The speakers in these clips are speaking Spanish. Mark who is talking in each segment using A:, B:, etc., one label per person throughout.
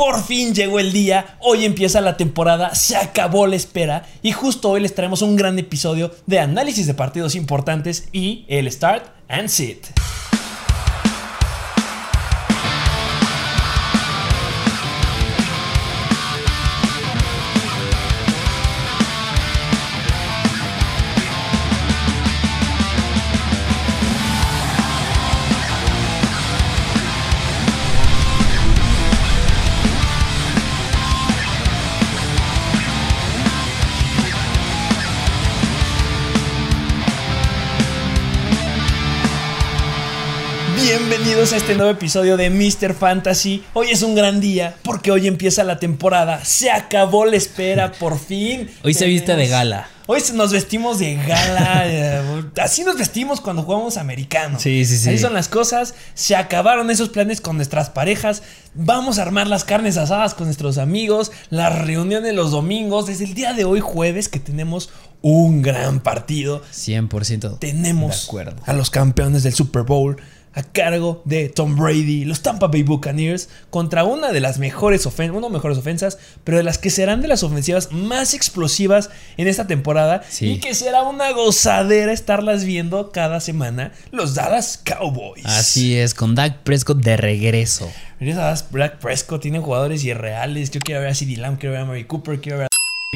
A: Por fin llegó el día, hoy empieza la temporada, se acabó la espera y justo hoy les traemos un gran episodio de análisis de partidos importantes y el Start and Sit. Bienvenidos a este nuevo episodio de Mr. Fantasy. Hoy es un gran día porque hoy empieza la temporada. Se acabó la espera, por fin.
B: Hoy se viste de gala.
A: Hoy nos vestimos de gala. eh, Así nos vestimos cuando jugamos americanos.
B: Sí, sí, sí.
A: Así son las cosas. Se acabaron esos planes con nuestras parejas. Vamos a armar las carnes asadas con nuestros amigos. Las reuniones los domingos. Desde el día de hoy, jueves, que tenemos un gran partido.
B: 100%.
A: Tenemos
B: De acuerdo.
A: a los campeones del Super Bowl a cargo de Tom Brady, los Tampa Bay Buccaneers, contra una de las mejores ofensas, una de mejores ofensas, pero de las que serán de las ofensivas más explosivas en esta temporada
B: Sí.
A: y que será una gozadera estarlas viendo cada semana, los Dallas Cowboys.
B: Así es, con Dak Prescott de regreso.
A: Black Prescott tiene jugadores irreales. Yo quiero ver a CeeDee Lamb, quiero ver a Mary Cooper, quiero ver a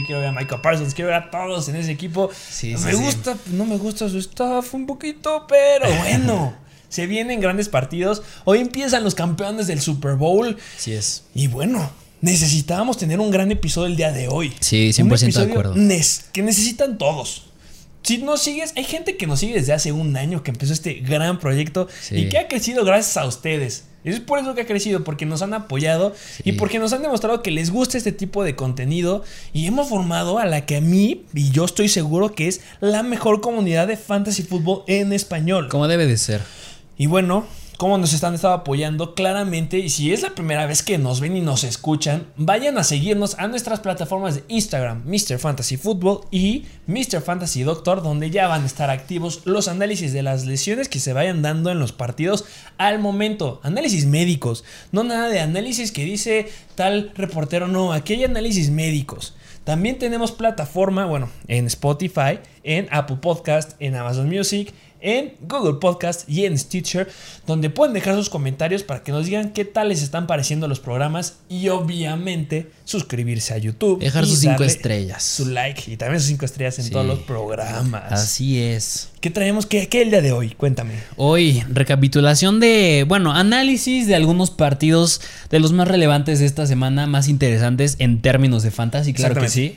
A: quiero ver a Michael Parsons, quiero ver a todos en ese equipo.
B: Sí,
A: no
B: sí,
A: me
B: sí.
A: gusta, no me gusta su staff un poquito, pero bueno. Se vienen grandes partidos. Hoy empiezan los campeones del Super Bowl.
B: Así es.
A: Y bueno, necesitábamos tener un gran episodio el día de hoy.
B: Sí,
A: Un
B: 100% de acuerdo.
A: que necesitan todos. Si nos sigues, hay gente que nos sigue desde hace un año que empezó este gran proyecto
B: Sí.
A: y que ha crecido gracias a ustedes. Es por eso que ha crecido, porque nos han apoyado y porque nos han demostrado que les gusta este tipo de contenido y hemos formado a la que a mí, y yo estoy seguro que es la mejor comunidad de fantasy fútbol en español.
B: Como debe de ser.
A: Y bueno, como nos están estado apoyando claramente y si es la primera vez que nos ven y nos escuchan, vayan a seguirnos a nuestras plataformas de Instagram, Mr. Fantasy Football y Mr. Fantasy Doctor, donde ya van a estar activos los análisis de las lesiones que se vayan dando en los partidos al momento, análisis médicos, no nada de análisis que dice tal reportero, no, aquí hay análisis médicos. También tenemos plataforma, bueno, en Spotify, en Apple Podcast, en Amazon Music, en Google Podcast y en Stitcher, donde pueden dejar sus comentarios para que nos digan qué tal les están pareciendo los programas y obviamente suscribirse a YouTube.
B: Dejar
A: y
B: sus cinco estrellas.
A: Su like y también sus cinco estrellas en
B: Sí.
A: todos los programas.
B: Así es.
A: ¿Qué traemos? ¿Qué, qué el día de hoy? Cuéntame.
B: Hoy, recapitulación de, bueno, análisis de algunos partidos de los más relevantes de esta semana, más interesantes en términos de fantasy, claro que sí.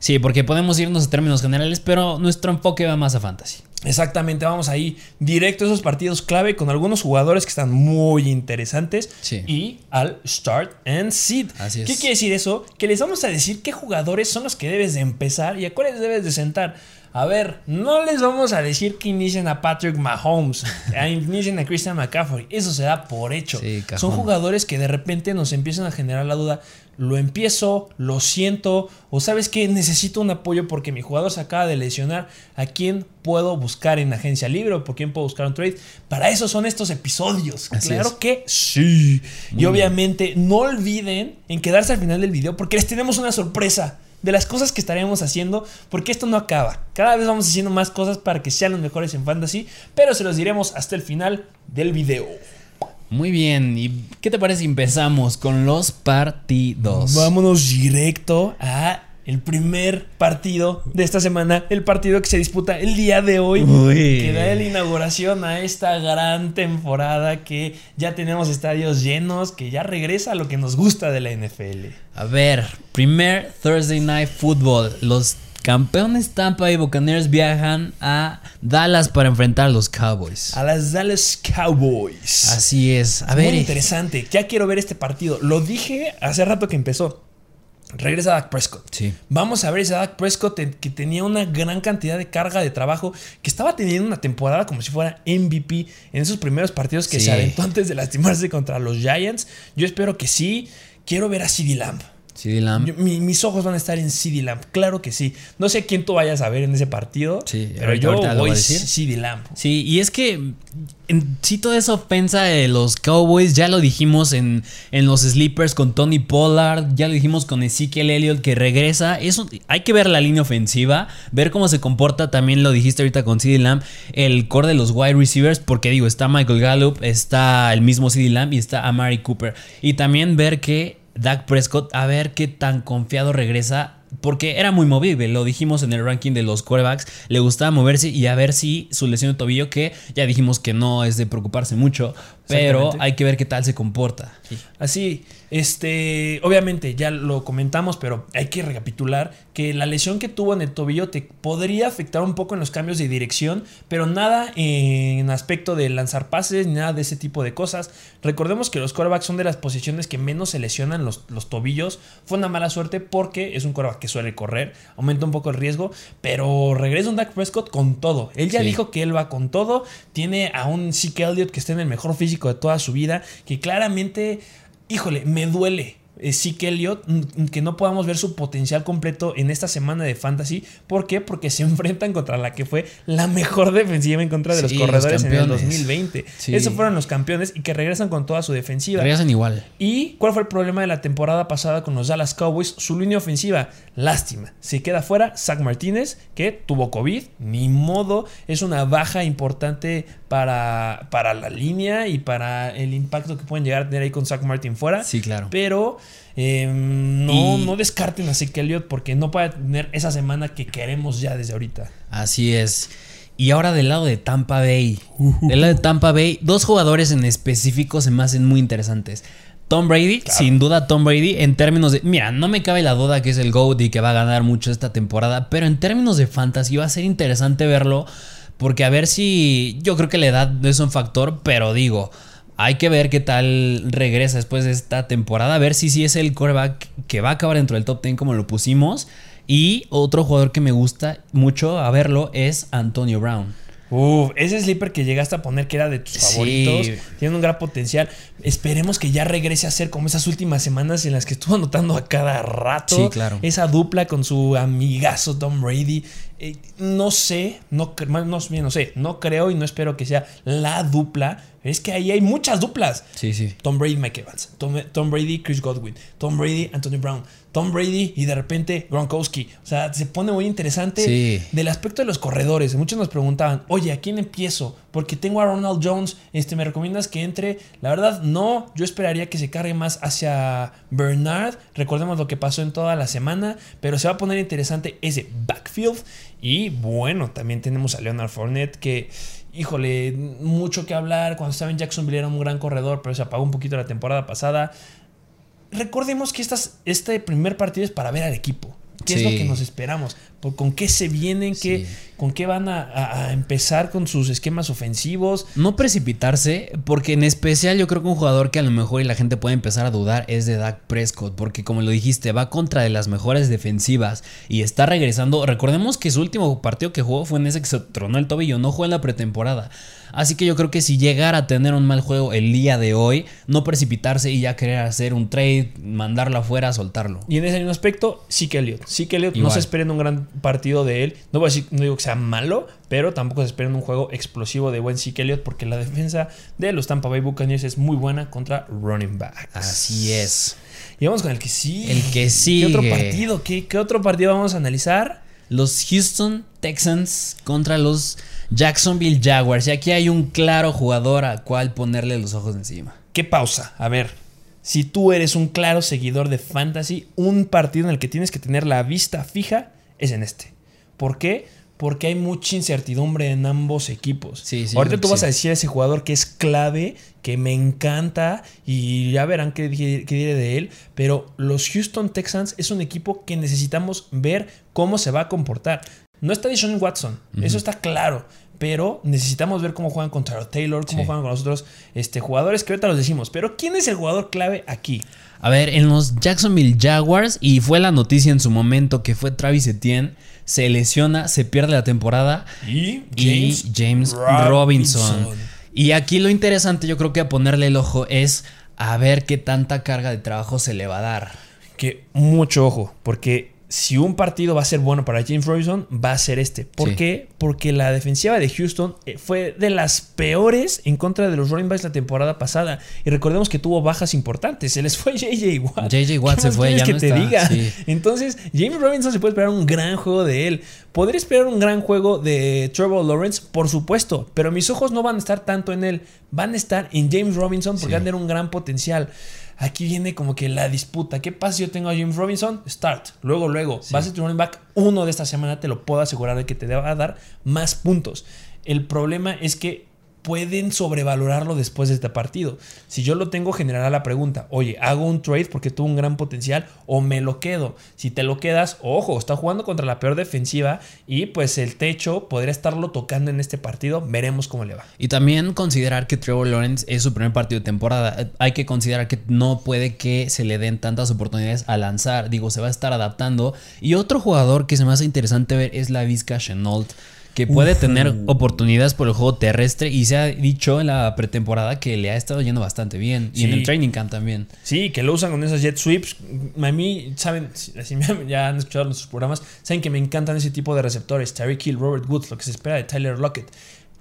B: Sí, porque podemos irnos a términos generales, pero nuestro enfoque va más a fantasy.
A: Exactamente, vamos ahí directo a esos partidos clave con algunos jugadores que están muy interesantes
B: Sí.
A: y al start and sit.
B: Así es.
A: ¿Qué quiere decir eso? Que les vamos a decir qué jugadores son los que debes de empezar y a cuáles debes de sentar. A ver, no les vamos a decir que inicien a Patrick Mahomes, a inicien a Christian McCaffrey, eso se da por hecho.
B: Sí,
A: son jugadores que de repente nos empiezan a generar la duda, lo empiezo, lo siento, o sabes que necesito un apoyo porque mi jugador se acaba de lesionar, ¿a quién puedo buscar en agencia libre o por quién puedo buscar un trade? Para eso son estos episodios.
B: Así
A: claro
B: es.
A: que sí. y obviamente no olviden en quedarse al final del video porque les tenemos una sorpresa. De las cosas que estaremos haciendo, porque esto no acaba. Cada vez vamos haciendo más cosas para que sean los mejores en fantasy, pero se los diremos hasta el final del video.
B: Muy bien, ¿y qué te parece si empezamos con los partidos?
A: Vámonos directo a el primer partido de esta semana, el partido que se disputa el día de hoy,
B: Uy.
A: que da la inauguración a esta gran temporada que ya tenemos estadios llenos, que ya regresa a lo que nos gusta de la NFL.
B: A ver, primer Thursday Night Football. Los campeones Tampa Bay Buccaneers viajan a Dallas para enfrentar a los Cowboys.
A: A las Dallas Cowboys.
B: Así es. A ver,
A: Muy interesante. Ya quiero ver este partido. Lo dije hace rato que empezó. Regresa Dak Prescott.
B: Sí.
A: Vamos a ver ese Dak Prescott en- que tenía una gran cantidad de carga de trabajo, que estaba teniendo una temporada como si fuera MVP en esos primeros partidos que
B: Sí.
A: se aventó antes de lastimarse contra los Giants. Yo espero que sí. Quiero ver a CeeDee Lamb.
B: CD Lamb.
A: Yo- mi- mis ojos van a estar en CD Lamb, claro que sí. No sé quién tú vayas a ver en ese partido,
B: Sí,
A: pero
B: ahorita-
A: yo voy
B: voy a decir.
A: CD Lamb.
B: Sí, y es que en sí toda esa ofensa de los Cowboys, ya lo dijimos en, en los sleepers con Tony Pollard, ya lo dijimos con Ezekiel Elliott que regresa. Eso, hay que ver la línea ofensiva, ver cómo se comporta, también lo dijiste ahorita con CD Lamb, el core de los wide receivers, porque digo, está Michael Gallup, está el mismo CD Lamb y está Amari Cooper. Y también ver que Dak Prescott, a ver qué tan confiado regresa porque era muy movible, lo dijimos en el ranking de los quarterbacks, le gustaba moverse y a ver si su lesión de tobillo, que ya dijimos que no es de preocuparse mucho, pero hay que ver qué tal se comporta.
A: Así, este, obviamente ya lo comentamos, pero hay que recapitular que la lesión que tuvo en el tobillo te podría afectar un poco en los cambios de dirección, pero nada en aspecto de lanzar pases, ni nada de ese tipo de cosas. Recordemos que los quarterbacks son de las posiciones que menos se lesionan los, los tobillos. Fue una mala suerte porque es un quarterback que suele correr, aumenta un poco el riesgo, pero regresa un Dak Prescott con todo. Él ya
B: Sí.
A: dijo que él va con todo, tiene a un Zeke Elliott que está en el mejor físico de toda su vida, que claramente híjole, me duele. Eh, Zeke Elliott, mm, que no podamos ver su potencial completo en esta semana de fantasy. ¿Por qué? Porque se enfrentan contra la que fue la mejor defensiva en contra de los
B: Sí, los
A: corredores en el
B: campeones.
A: 2020.
B: Sí.
A: Esos fueron los campeones y que regresan con toda su defensiva.
B: Regresan igual.
A: ¿Y cuál fue el problema de la temporada pasada con los Dallas Cowboys? Su línea ofensiva. Lástima. Se queda fuera Zach Martínez, que tuvo COVID. Ni modo. Es una baja importante para, para la línea y para el impacto que pueden llegar a tener ahí con Zach Martin fuera.
B: Sí, claro.
A: Pero eh, no,
B: Y-
A: no descarten a Zeke Elliott porque no puede tener esa semana que queremos ya desde ahorita.
B: Así es. Y ahora del lado de Tampa Bay. Del lado de Tampa Bay, dos jugadores en específico se me hacen muy interesantes. Tom Brady, sin duda Tom Brady, en términos de... Mira, no me cabe la duda que es el GOAT y que va a ganar mucho esta temporada, pero en términos de fantasy va a ser interesante verlo, porque a ver si... Yo creo que la edad es un factor, pero digo, hay que ver qué tal regresa después de esta temporada, a ver si sí es el quarterback que va a acabar dentro del top 10 como lo pusimos. Y otro jugador que me gusta mucho a verlo es Antonio Brown.
A: Uf, ese sleeper que llegaste a poner que era de tus
B: Sí.
A: favoritos, tiene un gran potencial. Esperemos que ya regrese a ser como esas últimas semanas en las que estuvo anotando a cada rato.
B: Sí, claro.
A: Esa dupla con su amigazo Tom Brady. Eh, no sé, no, no, no sé, no creo y no espero que sea la dupla. Es que ahí hay muchas duplas.
B: Sí, sí.
A: Tom Brady, Mike Evans. Tom, Tom Brady, Chris Godwin. Tom Brady, Antonio Brown. Tom Brady y de repente Gronkowski. O sea, se pone muy interesante
B: Sí.
A: del aspecto de los corredores. Muchos nos preguntaban, oye, ¿a quién empiezo? Porque tengo a Ronald Jones. Este, ¿Me recomiendas que entre? La verdad, no. Yo esperaría que se cargue más hacia Bernard. Recordemos lo que pasó en toda la semana. Pero se va a poner interesante ese backfield. Y bueno, también tenemos a Leonard Fournette que... Híjole, mucho que hablar. Cuando estaba en Jacksonville era un gran corredor, pero se apagó un poquito la temporada pasada recordemos que estas, este primer partido es para ver al equipo. ¿Qué es lo que nos esperamos? ¿Por- ¿Con qué se vienen? ¿Qué,
B: Sí.
A: ¿Con qué van a, empezar con sus esquemas ofensivos?
B: No precipitarse, porque en especial yo creo que un jugador que a lo mejor y la gente puede empezar a dudar es de Dak Prescott, porque como lo dijiste, va contra de las mejores defensivas y está regresando. Recordemos que su último partido que jugó fue en ese que se tronó el tobillo, no jugó en la pretemporada. Así que yo creo que si llegara a tener un mal juego el día de hoy, no precipitarse y ya querer hacer un trade, mandarlo afuera, soltarlo.
A: Y en ese mismo aspecto, sí que Elliott. Sí que Elliott, no se esperen un gran partido de él. No, voy a decir, no digo que sea malo, pero tampoco se esperen un juego explosivo de Zeke Elliott porque la defensa de los Tampa Bay Buccaneers es muy buena contra running backs.
B: Así es.
A: Y vamos con el que sí.
B: El que
A: ¿Qué otro partido? ¿Qué, qué otro partido vamos a analizar?
B: Los Houston Texans contra los Jacksonville Jaguars. Y aquí hay un claro jugador a cual ponerle los ojos encima.
A: ¿Qué pausa? A ver, si tú eres un claro seguidor de fantasy, un partido en el que tienes que tener la vista fija es en este. ¿Por qué? Porque hay mucha incertidumbre en ambos equipos.
B: Sí, sí,
A: Ahorita tú vas a decir a ese jugador que es clave, que me encanta y ya verán qué, di- qué diré de él. Pero los Houston Texans es un equipo que necesitamos ver cómo se va a comportar. No está Deshaun Watson, eso está claro. Pero necesitamos ver cómo juegan contra Taylor, cómo
B: Sí.
A: juegan con los otros este, jugadores que ahorita los decimos. Pero ¿quién es el jugador clave aquí?
B: A ver, en los Jacksonville Jaguars, y fue la noticia en su momento que fue Travis Etienne, se lesiona, se pierde la temporada.
A: Y
B: y James Robinson. Y aquí lo interesante, yo creo que a ponerle el ojo es a ver qué tanta carga de trabajo se le va a dar.
A: que mucho ojo, porque si un partido va a ser bueno para James Robinson, va a ser este. ¿Por qué? Porque la defensiva de Houston eh, fue de las peores en contra de los running backs la temporada pasada. Y recordemos que tuvo bajas importantes. Se les fue JJ Watt.
B: JJ Watt se fue, ya
A: que te diga. Entonces, James Robinson se puede esperar un gran juego de él. ¿Podría esperar un gran juego de Trevor Lawrence? Por supuesto. Pero mis ojos no van a estar tanto en él. Van a estar en James Robinson porque van a tener un gran potencial aquí viene como que la disputa. ¿Qué pasa si yo tengo a James Robinson? Start. Luego, luego. Vas a tu running back uno de esta semana, te lo puedo asegurar de que te va a dar más puntos. El problema es que pueden sobrevalorarlo después de este partido. Si yo lo tengo, generará la pregunta, oye, ¿hago un trade porque tuvo un gran potencial o me lo quedo? Si te lo quedas, ojo, está jugando contra la peor defensiva y pues el techo podría estarlo tocando en este partido, veremos cómo le va.
B: Y también considerar que Trevor Lawrence es su primer partido de temporada. Hay que considerar que no puede que se le den tantas oportunidades a lanzar, digo, se va a estar adaptando. Y otro jugador que se me hace interesante ver es la Vizca Chenault que puede tener oportunidades por el juego terrestre y se ha dicho en la pretemporada que le ha estado yendo bastante bien y en el training camp también.
A: Sí, que lo usan con esas jet sweeps. A mí, saben, si ya han escuchado nuestros programas, saben que me encantan ese tipo de receptores. Terry Kill, Robert Woods, lo que se espera de Tyler Lockett.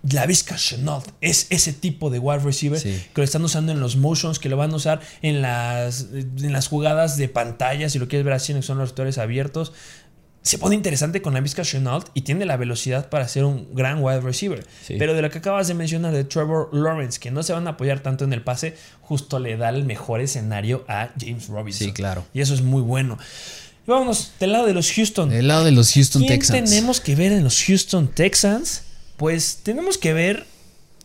A: La Vizca Chenault es ese tipo de wide receiver que lo están usando en los motions, que lo van a usar en las, en las jugadas de pantalla, si lo quieres ver así, son los receptores abiertos se pone interesante con la Vizca Chenault y tiene la velocidad para ser un gran wide receiver. Pero de lo que acabas de mencionar de Trevor Lawrence, que no se van a apoyar tanto en el pase, justo le da el mejor escenario a James Robinson.
B: Sí, claro.
A: Y eso es muy bueno. vámonos, del lado de los Houston.
B: Del lado de los Houston
A: ¿Quién
B: Texans.
A: tenemos que ver en los Houston Texans? Pues tenemos que ver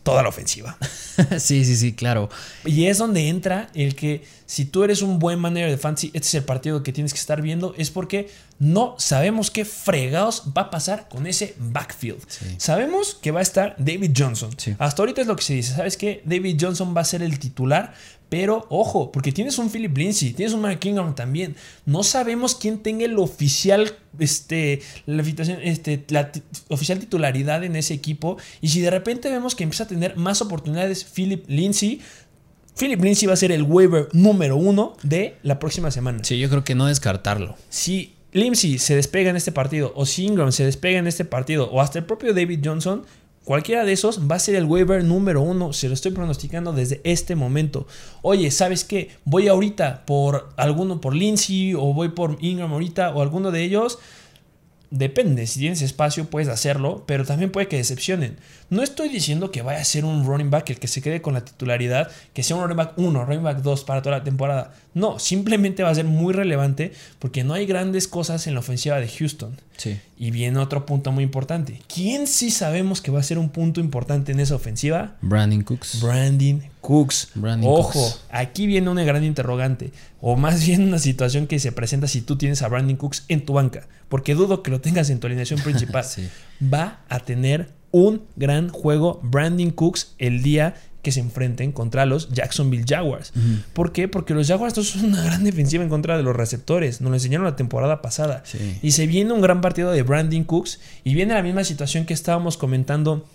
A: toda la ofensiva.
B: sí, sí, sí, claro.
A: Y es donde entra el que si tú eres un buen manager de fantasy, este es el partido que tienes que estar viendo, es porque no sabemos qué fregados va a pasar con ese backfield. Sabemos que va a estar David Johnson. Hasta ahorita es lo que se dice. ¿Sabes qué? David Johnson va a ser el titular, pero ojo, porque tienes un Philip Lindsay, tienes un Mark Ingram también. No sabemos quién tenga el oficial, este, la, este, la oficial titularidad en ese equipo. Y si de repente vemos que empieza a tener más oportunidades Philip Lindsay, Philip Lindsay va a ser el waiver número uno de la próxima semana.
B: Sí, yo creo que no descartarlo.
A: Si Lindsay se despega en este partido, o si Ingram se despega en este partido, o hasta el propio David Johnson, Cualquiera de esos va a ser el waiver número uno. Se lo estoy pronosticando desde este momento. Oye, ¿sabes qué? Voy ahorita por alguno, por Lindsay o voy por Ingram ahorita o alguno de ellos. Depende, si tienes espacio puedes hacerlo, pero también puede que decepcionen. No estoy diciendo que vaya a ser un running back el que se quede con la titularidad, que sea un running back 1, running back 2 para toda la temporada. No, simplemente va a ser muy relevante porque no hay grandes cosas en la ofensiva de Houston.
B: Sí.
A: Y viene otro punto muy importante. ¿Quién sí sabemos que va a ser un punto importante en esa ofensiva?
B: Brandon Cooks.
A: Brandon Cooks. Ojo, aquí viene una gran interrogante. O más bien una situación que se presenta si tú tienes a Brandon Cooks en tu banca. Porque dudo que lo tengas en tu alineación principal. Va a tener un gran juego Brandon Cooks el día que se enfrenten contra los Jacksonville Jaguars. ¿Por qué? Porque los Jaguars son una gran defensiva en contra de los receptores. Nos lo enseñaron la temporada pasada. Y se viene un gran partido de Brandon Cooks y viene la misma situación que estábamos comentando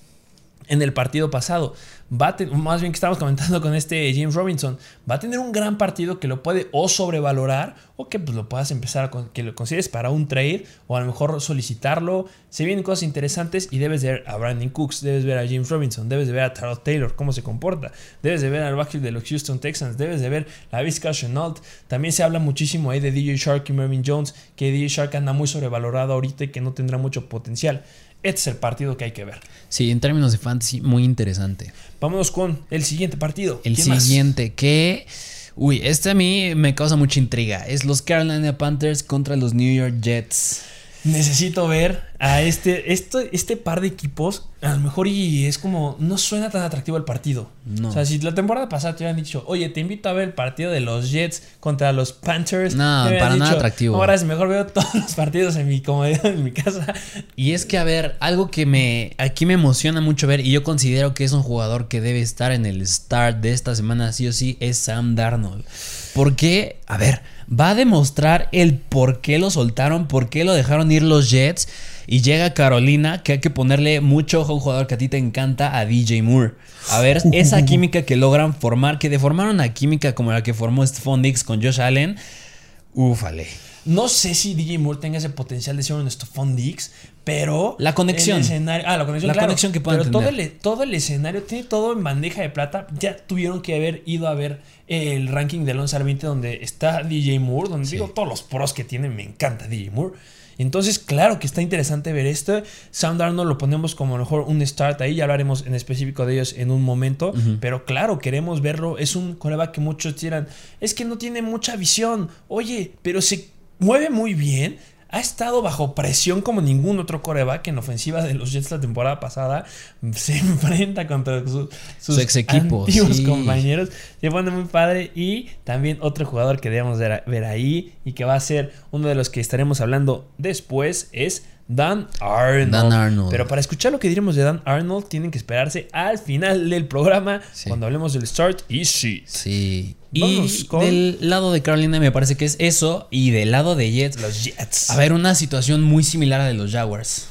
A: en el partido pasado. Va más bien que estamos comentando con este James Robinson, va a tener un gran partido que lo puede o sobrevalorar o que pues, lo puedas empezar a que lo consideres para un trade o a lo mejor solicitarlo. Se vienen cosas interesantes y debes ver a Brandon Cooks, debes ver a James Robinson, debes de ver a Tarot Taylor, cómo se comporta, debes de ver al backfield de los Houston Texans, debes de ver a Vizca Chenault. También se habla muchísimo ahí de DJ Shark y Mervyn Jones, que DJ Shark anda muy sobrevalorado ahorita y que no tendrá mucho potencial. Este es el partido que hay que ver.
B: Sí, en términos de fantasy, muy interesante.
A: Vámonos con el siguiente partido.
B: El siguiente, que. Uy, este a mí me causa mucha intriga. Es los Carolina Panthers contra los New York Jets.
A: Necesito ver a este, este, este par de equipos, a lo mejor y es como, no suena tan atractivo el partido. No. O sea, si la temporada pasada te hubieran dicho, oye, te invito a ver el partido de los Jets contra los Panthers.
B: No, para nada atractivo.
A: Ahora es mejor veo todos los partidos en mi comodidad, en mi casa.
B: Y es que, a ver, algo que me, aquí me emociona mucho ver y yo considero que es un jugador que debe estar en el start de esta semana, sí o sí, es Sam Darnold. Porque, a ver, va a demostrar el por qué lo soltaron, por qué lo dejaron ir los Jets y llega Carolina, que hay que ponerle mucho ojo a un jugador que a ti te encanta, a DJ Moore. A ver, esa química que logran formar, que deformaron una química como la que formó Stephon Dix con Josh Allen. Ufale.
A: No sé si DJ Moore tenga ese potencial de ser un Stephon Dix, pero.
B: La conexión.
A: el escenario- ah, la conexión,
B: La
A: claro.
B: conexión que puedan
A: Pero todo
B: tener.
A: el, todo el escenario tiene todo en bandeja de plata. Ya tuvieron que haber ido a ver el ranking del 11 al 20, donde está DJ Moore, donde
B: Sí.
A: digo todos los pros que tiene. Me encanta DJ Moore. Entonces, claro que está interesante ver esto. Sam Darnold lo ponemos como a lo mejor un start ahí. Ya hablaremos en específico de ellos en un momento. Pero claro, queremos verlo. Es un coreback que muchos tiran. Es que no tiene mucha visión. Oye, pero se mueve muy bien. Ha estado bajo presión como ningún otro coreback en ofensiva de los Jets la temporada pasada. Se enfrenta contra su- sus
B: Su ex equipo,
A: antiguos
B: sí.
A: compañeros. Se pone muy padre. Y también otro jugador que debemos ver, ahí y que va a ser uno de los que estaremos hablando después es Dan Arnold.
B: Dan Arnold.
A: Pero para escuchar lo que diremos de Dan Arnold, tienen que esperarse al final del programa
B: Sí.
A: cuando hablemos del start y sit.
B: Sí.
A: Vamos
B: y
A: con-
B: del lado de Carolina me parece que es eso. Y del lado de Jets,
A: Los Jets.
B: a ver, una situación muy similar a de los Jaguars.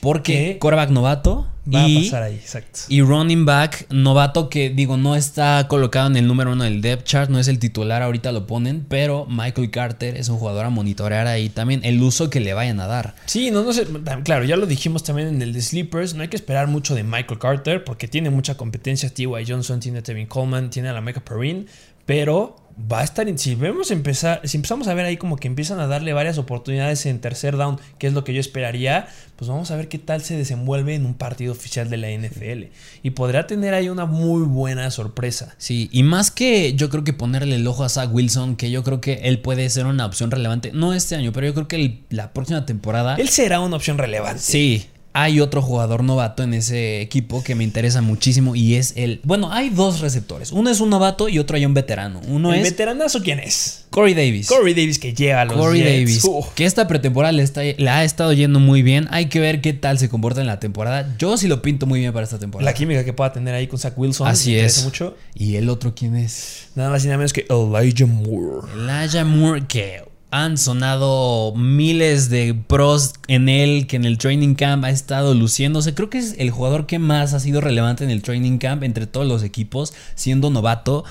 B: Porque quarterback novato
A: va
B: y,
A: a pasar ahí, exacto.
B: y running back novato que digo no está colocado en el número uno del depth chart, no es el titular, ahorita lo ponen, pero Michael Carter es un jugador a monitorear ahí también el uso que le vayan a dar.
A: Sí, no, no sé. Claro, ya lo dijimos también en el de Sleepers. No hay que esperar mucho de Michael Carter porque tiene mucha competencia. T.Y. Johnson, tiene a Tevin Coleman, tiene a la Mecca Perrine. Pero va a estar. Si vemos empezar. Si empezamos a ver ahí como que empiezan a darle varias oportunidades en tercer down, que es lo que yo esperaría, pues vamos a ver qué tal se desenvuelve en un partido oficial de la NFL. Y podrá tener ahí una muy buena sorpresa.
B: Sí, y más que yo creo que ponerle el ojo a Zach Wilson, que yo creo que él puede ser una opción relevante, no este año, pero yo creo que el- la próxima temporada...
A: Él será una opción relevante.
B: Sí, hay otro jugador novato en ese equipo que me interesa muchísimo y es el... Bueno, hay dos receptores. Uno es un novato y otro hay un veterano. Uno
A: ¿El
B: es
A: veteranazo quién es?
B: Corey Davis.
A: Corey Davis que lleva a los
B: Corey
A: Jets.
B: Davis,
A: Uf.
B: que esta pretemporada le, está, le ha estado yendo muy bien. Hay que ver qué tal se comporta en la temporada. Yo sí lo pinto muy bien para esta temporada.
A: La química que pueda tener ahí con Zach Wilson.
B: Así
A: me interesa
B: es.
A: mucho.
B: ¿Y el otro quién es?
A: Nada más y nada menos que Elijah Moore.
B: Elijah Moore, que han sonado miles de pros en él, que en el training camp ha estado luciéndose. Creo que es el jugador que más ha sido relevante en el training camp entre todos los equipos, siendo novato.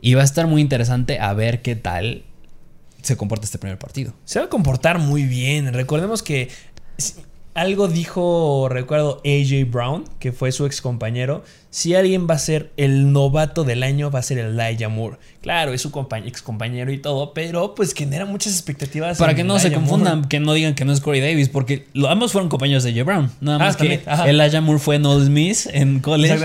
B: Y va a estar muy interesante a ver qué tal se comporta este primer partido.
A: Se va a comportar muy bien. Recordemos que algo dijo, recuerdo, AJ Brown, que fue su ex compañero. Si alguien va a ser el novato del año, va a ser Elijah Moore. Claro, es su ex compañero y todo, pero pues genera muchas expectativas.
B: Para que no se confundan,
A: Moore.
B: que no digan que no es Corey Davis, porque ambos fueron compañeros de J. Brown. Nada
A: Ah,
B: más que
A: también, ajá.
B: Elijah Moore fue en Ole Miss en college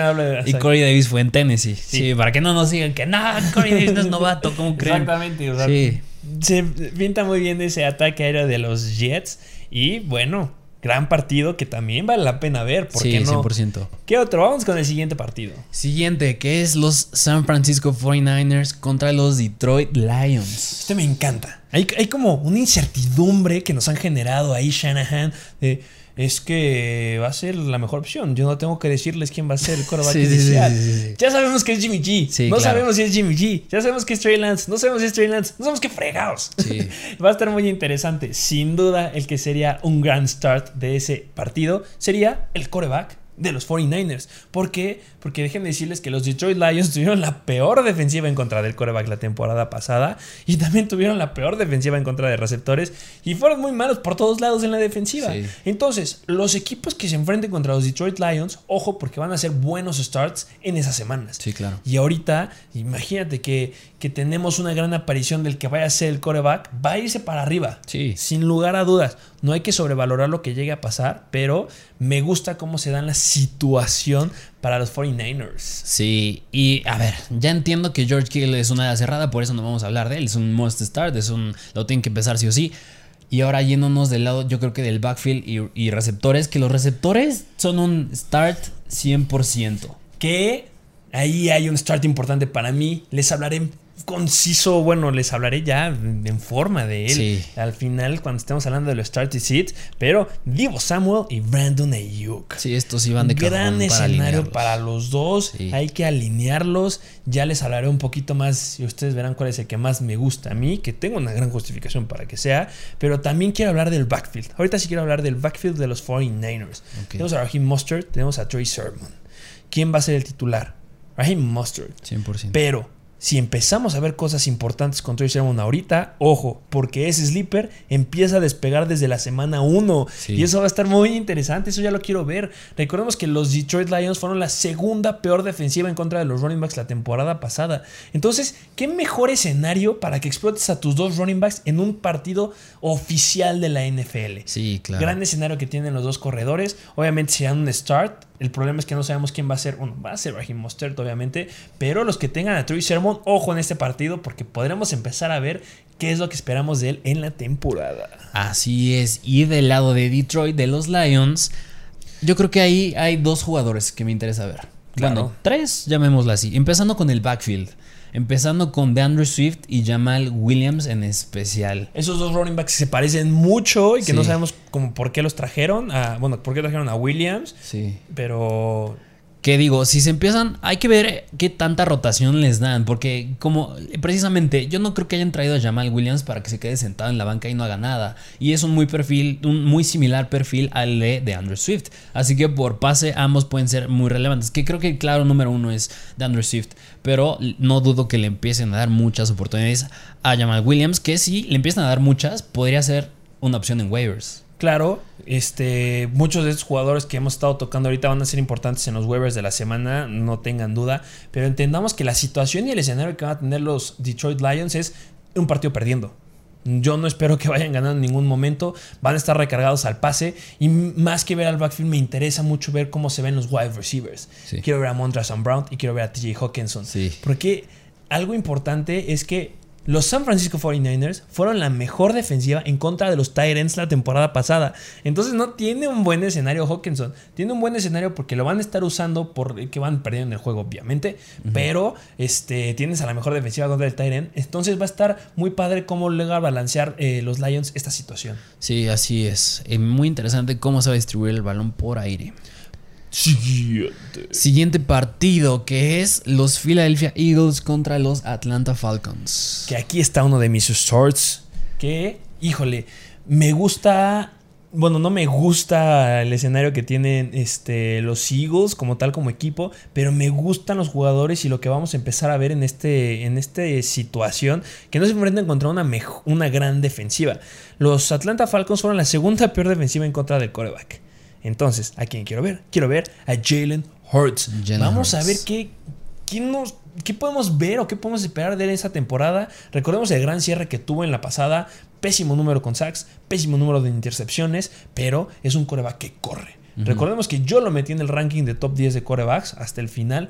B: y. Corey Davis fue en Tennessee. Sí, para que no nos digan que no, Corey Davis no es novato, ¿cómo creen?
A: Exactamente, o sea,
B: Sí.
A: se pinta muy bien ese ataque aéreo de los Jets. Y bueno, gran partido que también vale la pena ver. ¿Por
B: Sí,
A: qué no?
B: 100%.
A: ¿Qué otro? Vamos con el siguiente partido.
B: Siguiente, que es los San Francisco 49ers contra los Detroit Lions.
A: Este me encanta. Hay, hay como una incertidumbre que nos han generado ahí Shanahan de es que va a ser la mejor opción. Yo no tengo que decirles quién va a ser el quarterback
B: Sí,
A: inicial. Ya sabemos que es Jimmy G. No
B: claro.
A: sabemos si es Jimmy G. Ya sabemos que es Trey Lance. No sabemos si es Trey Lance. No sabemos qué fregados. Va a estar muy interesante. Sin duda, el que sería un gran start de ese partido sería el quarterback de los 49ers. ¿Por qué? Porque déjenme decirles que los Detroit Lions tuvieron la peor defensiva en contra del quarterback la temporada pasada y también tuvieron la peor defensiva en contra de receptores y fueron muy malos por todos lados en la defensiva.
B: Sí.
A: Entonces, los equipos que se enfrenten contra los Detroit Lions, ojo porque van a ser buenos starts en esas semanas.
B: Sí, claro.
A: Y ahorita, imagínate que, que tenemos una gran aparición del que vaya a ser el coreback, va a irse para arriba.
B: Sí.
A: Sin lugar a dudas. No hay que sobrevalorar lo que llegue a pasar, pero me gusta cómo se da la situación para los 49ers.
B: Sí, y a ver, ya entiendo que George Kittle es una cerrada, por eso no vamos a hablar de él. Es un must start, es un, lo tienen que empezar sí o sí. Y ahora yéndonos del lado, yo creo que del backfield y, y receptores, que los receptores son un start 100%.
A: Que ahí hay un start importante para mí. Les hablaré conciso, bueno, les hablaré ya en forma de él
B: Sí.
A: al final cuando estemos hablando de los start y sit, pero Divo Samuel y Brandon Ayuk.
B: Sí, estos iban de
A: Gran
B: para
A: escenario
B: alinearlos.
A: para los dos.
B: Sí.
A: Hay que alinearlos. Ya les hablaré un poquito más y ustedes verán cuál es el que más me gusta a mí, que tengo una gran justificación para que sea. Pero también quiero hablar del backfield. Ahorita sí quiero hablar del backfield de los 49ers.
B: Ok.
A: Tenemos a Raheem Mustard, tenemos a Trey Sermon. ¿Quién va a ser el titular? Raheem Mustard.
B: 100%.
A: Pero si empezamos a ver cosas importantes con Troy Sermon ahorita, ojo, porque ese sleeper empieza a despegar desde la semana 1 y eso va a estar muy interesante, eso ya lo quiero ver. Recordemos que los Detroit Lions fueron la segunda peor defensiva en contra de los running backs la temporada pasada. Entonces, ¿qué mejor escenario para que explotes a tus dos running backs en un partido oficial de la NFL?
B: Sí, claro.
A: Gran escenario que tienen los dos corredores. Obviamente será un start, el problema es que no sabemos quién va a ser. Bueno, va a ser Raheem Mostert, obviamente. Pero los que tengan a Troy Sermon, ojo en este partido, porque podremos empezar a ver qué es lo que esperamos de él en la temporada.
B: Así es. Y del lado de Detroit, de los Lions, yo creo que ahí hay dos jugadores que me interesa ver. Bueno, tres, llamémoslo así. Empezando con el backfield. Empezando con DeAndre Swift y Jamal Williams en especial.
A: Esos dos running backs se parecen mucho y que no sabemos como por qué los trajeron. A, bueno, por qué trajeron a Williams.
B: Sí.
A: Pero
B: que digo, si se empiezan, hay que ver qué tanta rotación les dan, porque como precisamente yo no creo que hayan traído a Jamal Williams para que se quede sentado en la banca y no haga nada, y es un muy perfil, un muy similar perfil al de, Andrew Swift, así que por pase ambos pueden ser muy relevantes, que creo que el claro número uno es de Andrew Swift, pero no dudo que le empiecen a dar muchas oportunidades a Jamal Williams, que si le empiezan a dar muchas, podría ser una opción en waivers.
A: Claro, este, muchos de estos jugadores que hemos estado tocando ahorita van a ser importantes en los waivers de la semana, no tengan duda. Pero entendamos que la situación y el escenario que van a tener los Detroit Lions es un partido perdiendo. Yo no espero que vayan ganando en ningún momento. Van a estar recargados al pase. Y más que ver al backfield, me interesa mucho ver cómo se ven los wide receivers. Quiero ver a Montrason Brown y quiero ver a TJ Hawkinson. Porque algo importante es que los San Francisco 49ers fueron la mejor defensiva en contra de los Tyrants la temporada pasada. Entonces no tiene un buen escenario Hawkinson. Tiene un buen escenario porque lo van a estar usando porque van perdiendo en el juego, obviamente. Pero este, tienes a la mejor defensiva contra el Tyrant. Entonces va a estar muy padre cómo a balancear eh, los Lions esta situación.
B: Sí, así es. es. Muy interesante cómo se va a distribuir el balón por aire.
A: Siguiente.
B: Siguiente partido, que es los Philadelphia Eagles contra los Atlanta Falcons.
A: Que aquí está uno de mis shorts. Que, híjole, me gusta. Bueno, no me gusta el escenario que tienen este, los Eagles como tal, como equipo, pero me gustan los jugadores y lo que vamos a empezar a ver en, este, en esta situación, que no se enfrentan contra una, una gran defensiva. Los Atlanta Falcons fueron la segunda peor defensiva en contra del coreback. Entonces, ¿a quién quiero ver? Quiero ver a Jalen Hurts. Vamos a ver qué, nos, qué podemos ver o qué podemos esperar de él esta temporada. Recordemos el gran cierre que tuvo en la pasada. Pésimo número con sacks, pésimo número de intercepciones, pero es un coreback que corre. Recordemos que yo lo metí en el ranking de top 10 de corebacks hasta el final,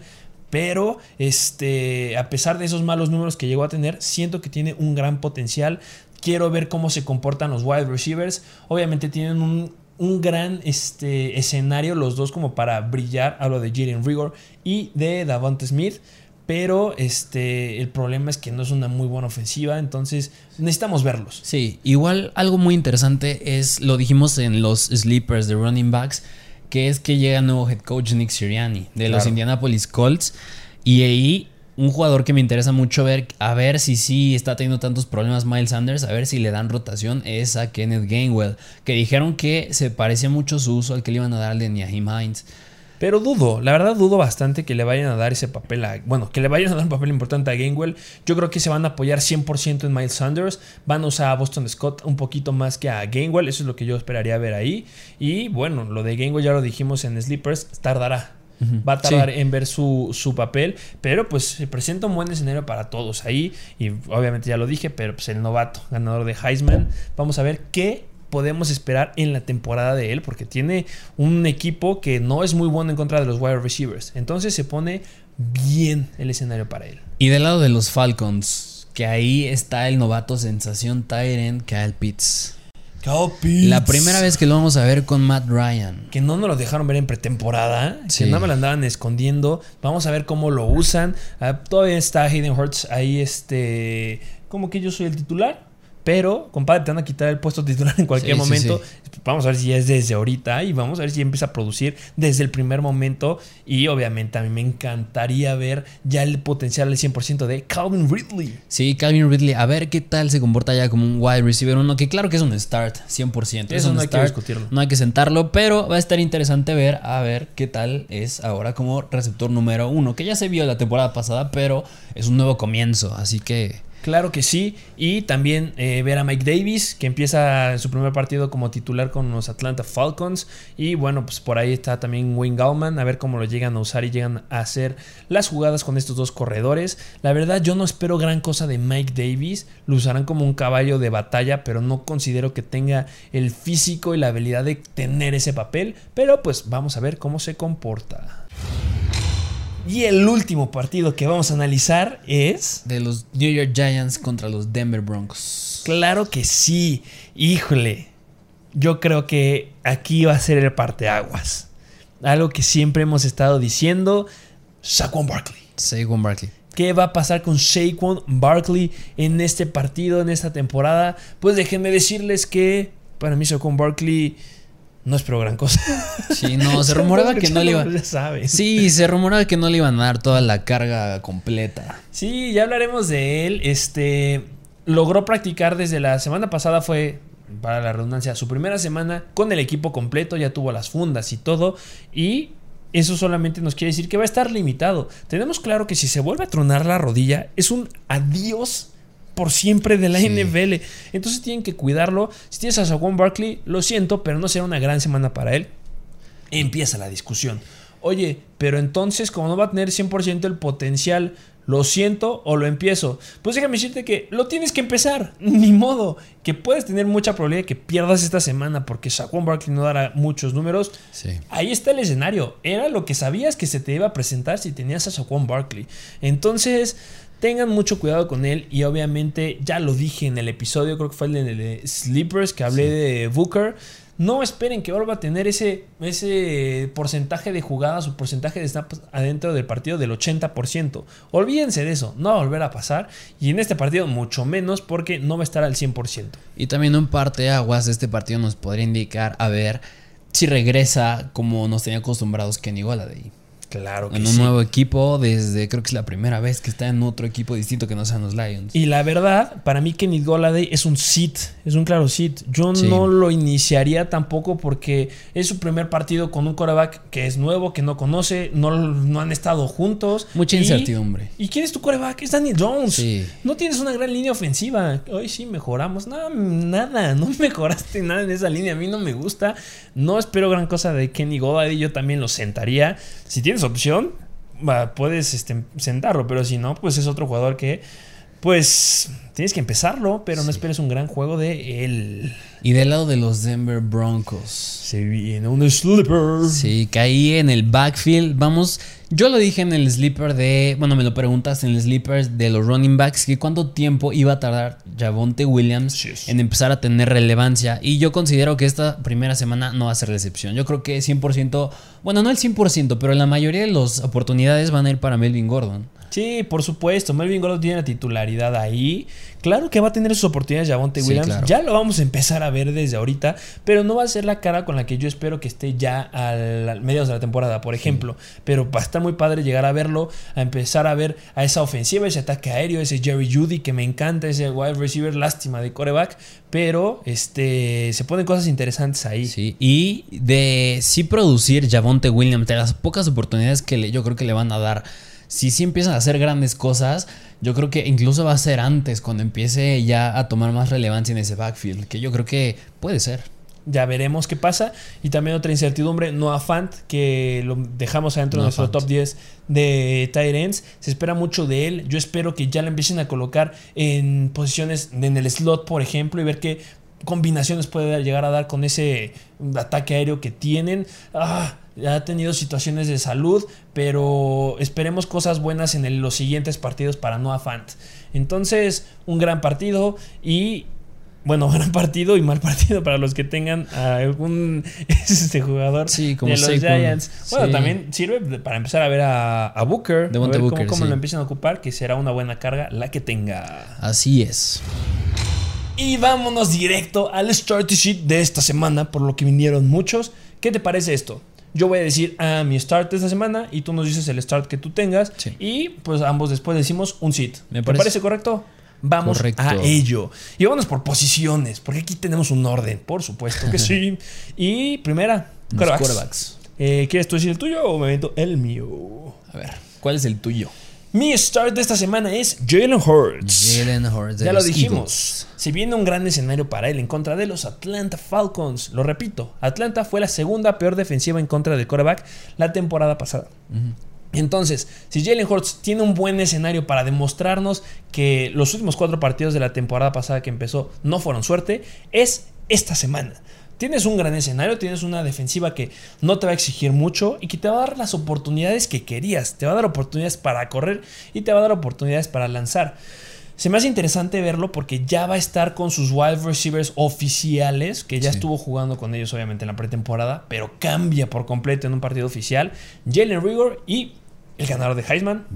A: pero este, a pesar de esos malos números que llegó a tener, siento que tiene un gran potencial. Quiero ver cómo se comportan los wide receivers. Obviamente tienen un un gran este, escenario los dos como para brillar. Hablo de Jalen Rigor y de Davante Smith. Pero este, el problema es que no es una muy buena ofensiva, entonces necesitamos verlos.
B: Sí, igual algo muy interesante es, lo dijimos en los sleepers de running backs, que es que llega nuevo head coach Nick Sirianni de los Indianapolis Colts. Y ahí un jugador que me interesa mucho ver, a ver si sí está teniendo tantos problemas Miles Sanders, a ver si le dan rotación, es a Kenneth Gainwell, que dijeron que se parecía mucho su uso al que le iban a dar de Niahim Hines.
A: Pero dudo, la verdad dudo bastante que le vayan a dar ese papel a... Bueno, que le vayan a dar un papel importante a Gainwell. Yo creo que se van a apoyar 100% en Miles Sanders. Van a usar a Boston Scott un poquito más que a Gainwell. Eso es lo que yo esperaría ver ahí. Y bueno, lo de Gainwell ya lo dijimos en Sleepers. Tardará va a tardar en ver su, papel, pero pues se presenta un buen escenario para todos ahí y obviamente ya lo dije, pero pues el novato, ganador de Heisman, vamos a ver qué podemos esperar en la temporada de él, porque tiene un equipo que no es muy bueno en contra de los wide receivers, entonces se pone bien el escenario para él.
B: Y del lado de los Falcons, que ahí está el novato sensación Tyren Kyle Pitts. La primera vez que lo vamos a ver con Matt Ryan.
A: Que no nos lo dejaron ver en pretemporada. Que no me lo andaban escondiendo. Vamos a ver cómo lo usan. Ah, todavía está Hayden Hurts ahí, este. Como que yo soy el titular. Pero, compadre, te van a quitar el puesto titular en cualquier momento. Vamos a ver si es desde ahorita y vamos a ver si empieza a producir desde el primer momento. Y obviamente a mí me encantaría ver ya el potencial al 100% de Calvin Ridley.
B: Sí, Calvin Ridley. A ver qué tal se comporta ya como un wide receiver uno, que claro que es un start, 100%.
A: Eso
B: no
A: hay que discutirlo.
B: No hay que sentarlo, pero va a estar interesante ver a ver qué tal es ahora como receptor número uno, que ya se vio la temporada pasada, pero es un nuevo comienzo, así que
A: Claro que sí. Y también eh, ver a Mike Davis, que empieza su primer partido como titular con los Atlanta Falcons. Y bueno, pues por ahí está también Wayne Gallman, a ver cómo lo llegan a usar y llegan a hacer las jugadas con estos dos corredores. La verdad, yo no espero gran cosa de Mike Davis. Lo usarán como un caballo de batalla, pero no considero que tenga el físico y la habilidad de tener ese papel. Pero pues vamos a ver cómo se comporta. Y el último partido que vamos a analizar es...
B: De los New York Giants contra los Denver Broncos.
A: Claro que sí. Híjole. Yo creo que aquí va a ser el parteaguas. Algo que siempre hemos estado diciendo. Saquon Barkley.
B: Saquon Barkley.
A: ¿Qué va a pasar con Saquon Barkley en este partido, en esta temporada? Pues déjenme decirles que para mí Saquon Barkley no espero gran cosa.
B: Sí, no, se rumoraba que no le iba. Sí, se rumoraba que no le iban a dar toda la carga completa.
A: Sí, ya hablaremos de él. Este logró practicar desde la semana pasada fue para la redundancia su primera semana con el equipo completo, ya tuvo las fundas y todo y eso solamente nos quiere decir que va a estar limitado. Tenemos claro que si se vuelve a tronar la rodilla es un adiós por siempre de la NFL. Entonces tienen que cuidarlo. Si tienes a Saquon Barkley, lo siento, pero no será una gran semana para él. Empieza la discusión. Oye, pero entonces, como no va a tener 100% el potencial, ¿lo siento o lo empiezo? Pues déjame decirte que lo tienes que empezar, ni modo. Que puedes tener mucha probabilidad de que pierdas esta semana porque Saquon Barkley no dará muchos números. Ahí está el escenario. Era lo que sabías que se te iba a presentar si tenías a Saquon Barkley. Entonces, Tengan mucho cuidado con él y obviamente ya lo dije en el episodio, creo que fue el de Sleepers que hablé de Booker. No esperen que vuelva a tener ese, ese porcentaje de jugadas o porcentaje de snaps adentro del partido del 80%. Olvídense de eso, no va a volver a pasar. Y en este partido mucho menos porque no va a estar al 100%.
B: Y también un parte aguas de este partido nos podría indicar a ver si regresa como nos tenía acostumbrados Kenny Golladay.
A: Claro que
B: En un nuevo equipo, desde creo que es la primera vez que está en otro equipo distinto que no sean los Lions.
A: Y la verdad, para mí Kenny Goladay es un sit, es un claro sit. Yo no lo iniciaría tampoco porque es su primer partido con un coreback que es nuevo, que no conoce, no, no han estado juntos.
B: Mucha incertidumbre.
A: ¿Y quién es tu coreback? Es Daniel Jones. No tienes una gran línea ofensiva. Hoy sí mejoramos. Nada, nada, no mejoraste nada en esa línea. A mí no me gusta. No espero gran cosa de Kenny Goladay. Yo también lo sentaría. Si tienes opción, puedes este, sentarlo, pero si no, pues es otro jugador que, pues, tienes que empezarlo, pero no esperes un gran juego de él.
B: Y del lado de los Denver Broncos.
A: Se viene un sleeper.
B: Sí, caí en el backfield. Vamos, yo lo dije en el sleeper de. Bueno, me lo preguntas en el sleeper de los running backs. Que cuánto tiempo iba a tardar Javonte Williams en empezar a tener relevancia. Y yo considero que esta primera semana no va a ser la excepción. Yo creo que 100%. Bueno, no el 100%, pero la mayoría de las oportunidades van a ir para Melvin Gordon.
A: Sí, por supuesto. Melvin Gordon tiene la titularidad ahí. Claro que va a tener sus oportunidades Javonte Williams. Ya lo vamos a empezar a ver desde ahorita. Pero no va a ser la cara con la que yo espero que esté ya al, mediados de la temporada, por ejemplo. Pero va a estar muy padre llegar a verlo, a empezar a ver a esa ofensiva, ese ataque aéreo, ese Jerry Judy que me encanta, ese wide receiver, lástima de coreback. Pero este se ponen cosas interesantes ahí.
B: Sí. Y de sí producir Javonte Williams, de las pocas oportunidades que le, yo creo que le van a dar si sí empiezan a hacer grandes cosas, yo creo que incluso va a ser antes, cuando empiece ya a tomar más relevancia en ese backfield, que yo creo que puede ser.
A: Ya veremos qué pasa. Y también otra incertidumbre, Noah Fant, que lo dejamos adentro de nuestro top 10 de tight Se espera mucho de él. Yo espero que ya le empiecen a colocar en posiciones en el slot, por ejemplo, y ver qué combinaciones puede llegar a dar con ese ataque aéreo que tienen. Ah, ha tenido situaciones de salud, pero esperemos cosas buenas en los siguientes partidos para Noah Fant. Entonces, un gran partido y bueno, gran partido y mal partido para los que tengan a algún este jugador
B: sí, como
A: de los Giants. Bueno, también sirve para empezar a ver a, Booker, a ver cómo, cómo lo empiezan a ocupar, que será una buena carga la que tenga.
B: Así es.
A: Y vámonos directo al start sheet de esta semana, por lo que vinieron muchos. ¿Qué te parece esto? Yo voy a decir a mi start de esta semana y tú nos dices el start que tú tengas. Y pues ambos después decimos un sit. ¿Me parece, correcto? Vamos a ello. Y vámonos por posiciones, porque aquí tenemos un orden, por supuesto que sí. y primera, quarterbacks. Eh, ¿Quieres tú decir el tuyo o me meto el mío?
B: A ver, ¿cuál es el tuyo?
A: Mi start de esta semana es Jalen Hurts.
B: Jalen Hurts.
A: Ya lo dijimos. Se viene un gran escenario para él en contra de los Atlanta Falcons. Lo repito, Atlanta fue la segunda peor defensiva en contra del quarterback la temporada pasada. Entonces, si Jalen Hurts tiene un buen escenario para demostrarnos que los últimos cuatro partidos de la temporada pasada que empezó no fueron suerte, es esta semana. Tienes un gran escenario, tienes una defensiva que no te va a exigir mucho y que te va a dar las oportunidades que querías. Te va a dar oportunidades para correr y te va a dar oportunidades para lanzar. Se me hace interesante verlo porque ya va a estar con sus wide receivers oficiales, que ya estuvo jugando con ellos obviamente en la pretemporada, pero cambia por completo en un partido oficial. Jalen Rigor y el ganador de Heisman.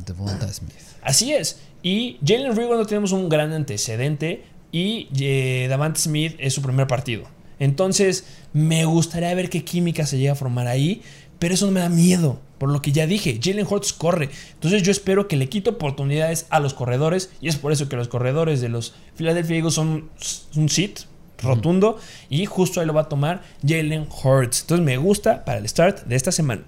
B: Smith.
A: Así es. Y Jalen Rigor no tenemos un gran antecedente y eh, Davante Smith es su primer partido. Entonces, me gustaría ver qué química se llega a formar ahí, pero eso no me da miedo, por lo que ya dije, Jalen Hurts corre. Entonces, yo espero que le quite oportunidades a los corredores, y es por eso que los corredores de los Philadelphia Eagles son un sit rotundo, y justo ahí lo va a tomar Jalen Hurts. Entonces, me gusta para el start de esta semana.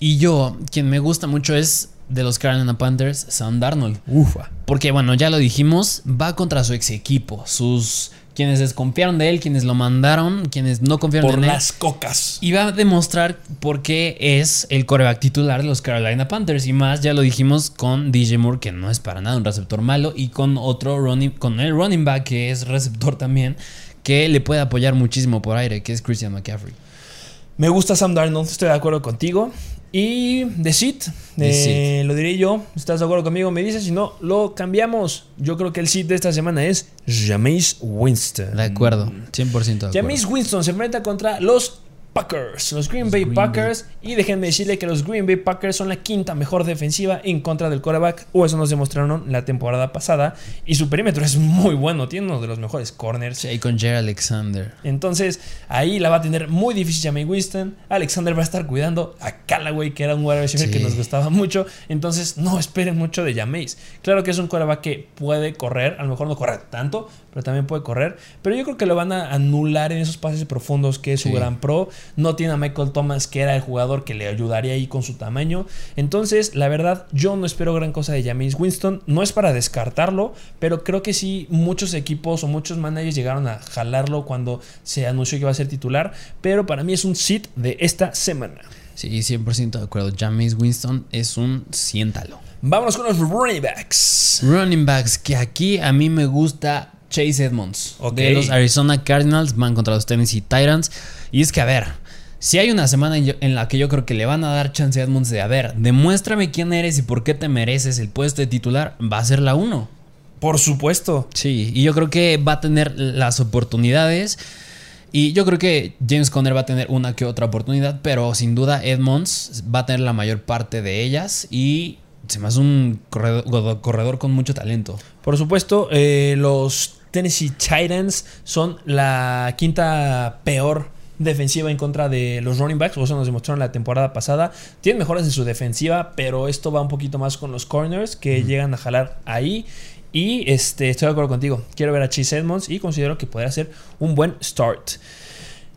B: Y yo, quien me gusta mucho es de los Carolina Panthers, Sam Darnold.
A: Ufa.
B: Porque, bueno, ya lo dijimos, va contra su ex equipo, sus quienes desconfiaron de él, quienes lo mandaron, quienes no confiaron
A: en
B: él.
A: Por las cocas.
B: Y va a demostrar por qué es el coreback titular de los Carolina Panthers. Y más, ya lo dijimos con DJ Moore, que no es para nada un receptor malo, y con otro running, con el running back, que es receptor también, que le puede apoyar muchísimo por aire, que es Christian McCaffrey.
A: Me gusta Sam Darnold, estoy de acuerdo contigo. Y The Seat, eh, lo diré yo. ¿Estás de acuerdo conmigo? Me dices, si no, lo cambiamos. Yo creo que el Seat de esta semana es Jameis Winston.
B: De acuerdo, 100% de
A: Jameis Winston se enfrenta contra los Packers, los Green Bay Packers. Y déjenme decirle que los Green Bay Packers son la quinta mejor defensiva en contra del quarterback, o eso nos demostraron la temporada pasada. Y su perímetro es muy bueno, tiene uno de los mejores corners.
B: Sí, con Jerry Alexander.
A: Entonces, ahí la va a tener muy difícil Jamie Winston. Alexander va a estar cuidando a Callaway, que era un wide receiver que nos gustaba mucho. Entonces, no esperen mucho de Jameis. Claro que es un quarterback que puede correr, a lo mejor no corre tanto, pero también puede correr. Pero yo creo que lo van a anular en esos pases profundos, que es su gran pro. No tiene a Michael Thomas, que era el jugador que le ayudaría ahí con su tamaño. Entonces, la verdad, yo no espero gran cosa de James Winston. No es para descartarlo, pero creo que sí, muchos equipos o muchos managers llegaron a jalarlo cuando se anunció que iba a ser titular. Pero para mí es un sit de esta semana.
B: Sí, 100% de acuerdo. James Winston es un siéntalo.
A: Vámonos con los running backs.
B: Running backs, que aquí a mí me gusta Chase Edmonds. De los Arizona Cardinals van contra los Tennessee Titans. Y es que, a ver, si hay una semana en la que yo creo que le van a dar chance a Edmonds de, a ver, demuéstrame quién eres y por qué te mereces el puesto de titular, va a ser la 1.
A: Por supuesto.
B: Sí, y yo creo que va a tener las oportunidades. Y yo creo que James Conner va a tener una que otra oportunidad, pero sin duda Edmonds va a tener la mayor parte de ellas y se me hace un corredor, con mucho talento.
A: Por supuesto, eh, los Tennessee Titans son la quinta peor defensiva en contra de los running backs, o eso nos demostraron la temporada pasada. Tienen mejoras en su defensiva, pero esto va un poquito más con los corners que llegan a jalar ahí. Y este, estoy de acuerdo contigo. Quiero ver a Chase Edmonds y considero que podría ser un buen start.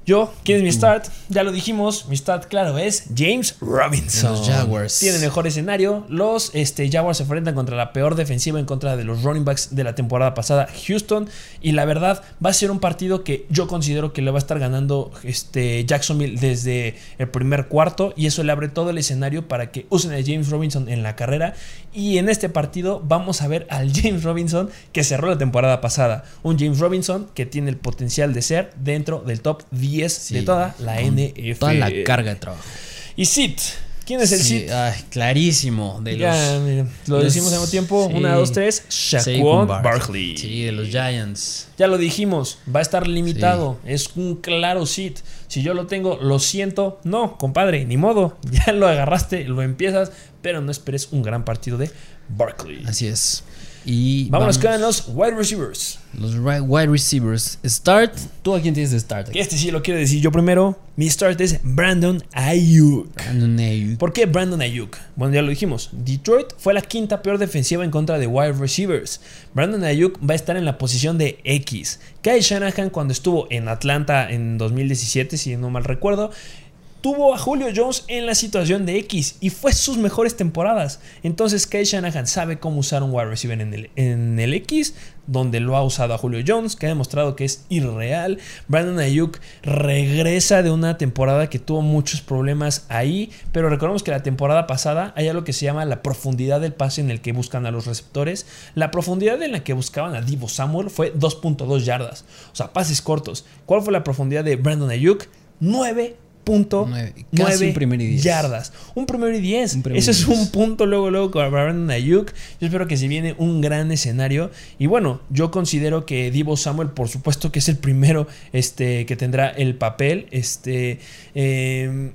A: Yo, ¿quién es mi start? Ya lo dijimos, mi start, claro, es James Robinson.
B: Los Jaguars.
A: Tiene mejor escenario. Los este, Jaguars se enfrentan contra la peor defensiva en contra de los running backs de la temporada pasada, Houston. Y la verdad, va a ser un partido que yo considero que le va a estar ganando este, Jacksonville desde el primer cuarto. Y eso le abre todo el escenario para que usen a James Robinson en la carrera. Y en este partido vamos a ver al James Robinson que cerró la temporada pasada. Un James Robinson que tiene el potencial de ser dentro del top 10 de toda la NF.
B: Toda la carga de trabajo.
A: Y Sit. ¿Quién es el Sit?
B: clarísimo. De los,
A: lo decimos al mismo tiempo. Una, dos, tres. Shaquan Barkley.
B: Sí, de los Giants.
A: Ya lo dijimos. Va a estar limitado. Es un claro Sit. Si yo lo tengo, lo siento. No, compadre, ni modo. Ya lo agarraste, lo empiezas. Pero no esperes un gran partido de Barkley.
B: Así es. Y
A: vámonos con los wide receivers.
B: Los wide receivers. Start. ¿Tú a quién tienes de start?
A: Este sí lo quiero decir yo primero. Mi start es Brandon Ayuk.
B: Brandon Ayuk.
A: ¿Por qué Brandon Ayuk? Bueno, ya lo dijimos. Detroit fue la quinta peor defensiva en contra de wide receivers. Brandon Ayuk va a estar en la posición de X. Kyle Shanahan cuando estuvo en Atlanta en 2017, si no mal recuerdo, tuvo a Julio Jones en la situación de X y fue sus mejores temporadas. Entonces Kyle Shanahan sabe cómo usar un wide receiver en el, X, donde lo ha usado a Julio Jones, que ha demostrado que es irreal. Brandon Ayuk regresa de una temporada que tuvo muchos problemas ahí, pero recordemos que la temporada pasada hay algo que se llama la profundidad del pase en el que buscan a los receptores. La profundidad en la que buscaban a Divo Samuel fue 2.2 yardas, o sea, pases cortos. ¿Cuál fue la profundidad de Brandon Ayuk? 9 punto 9
B: primer y
A: yardas. Un primero y 10. Ese es un punto luego, luego con Brandon Ayuk. Yo espero que se viene un gran escenario. Y bueno, yo considero que Divo Samuel, por supuesto que es el primero este, que tendrá el papel. Este. Em,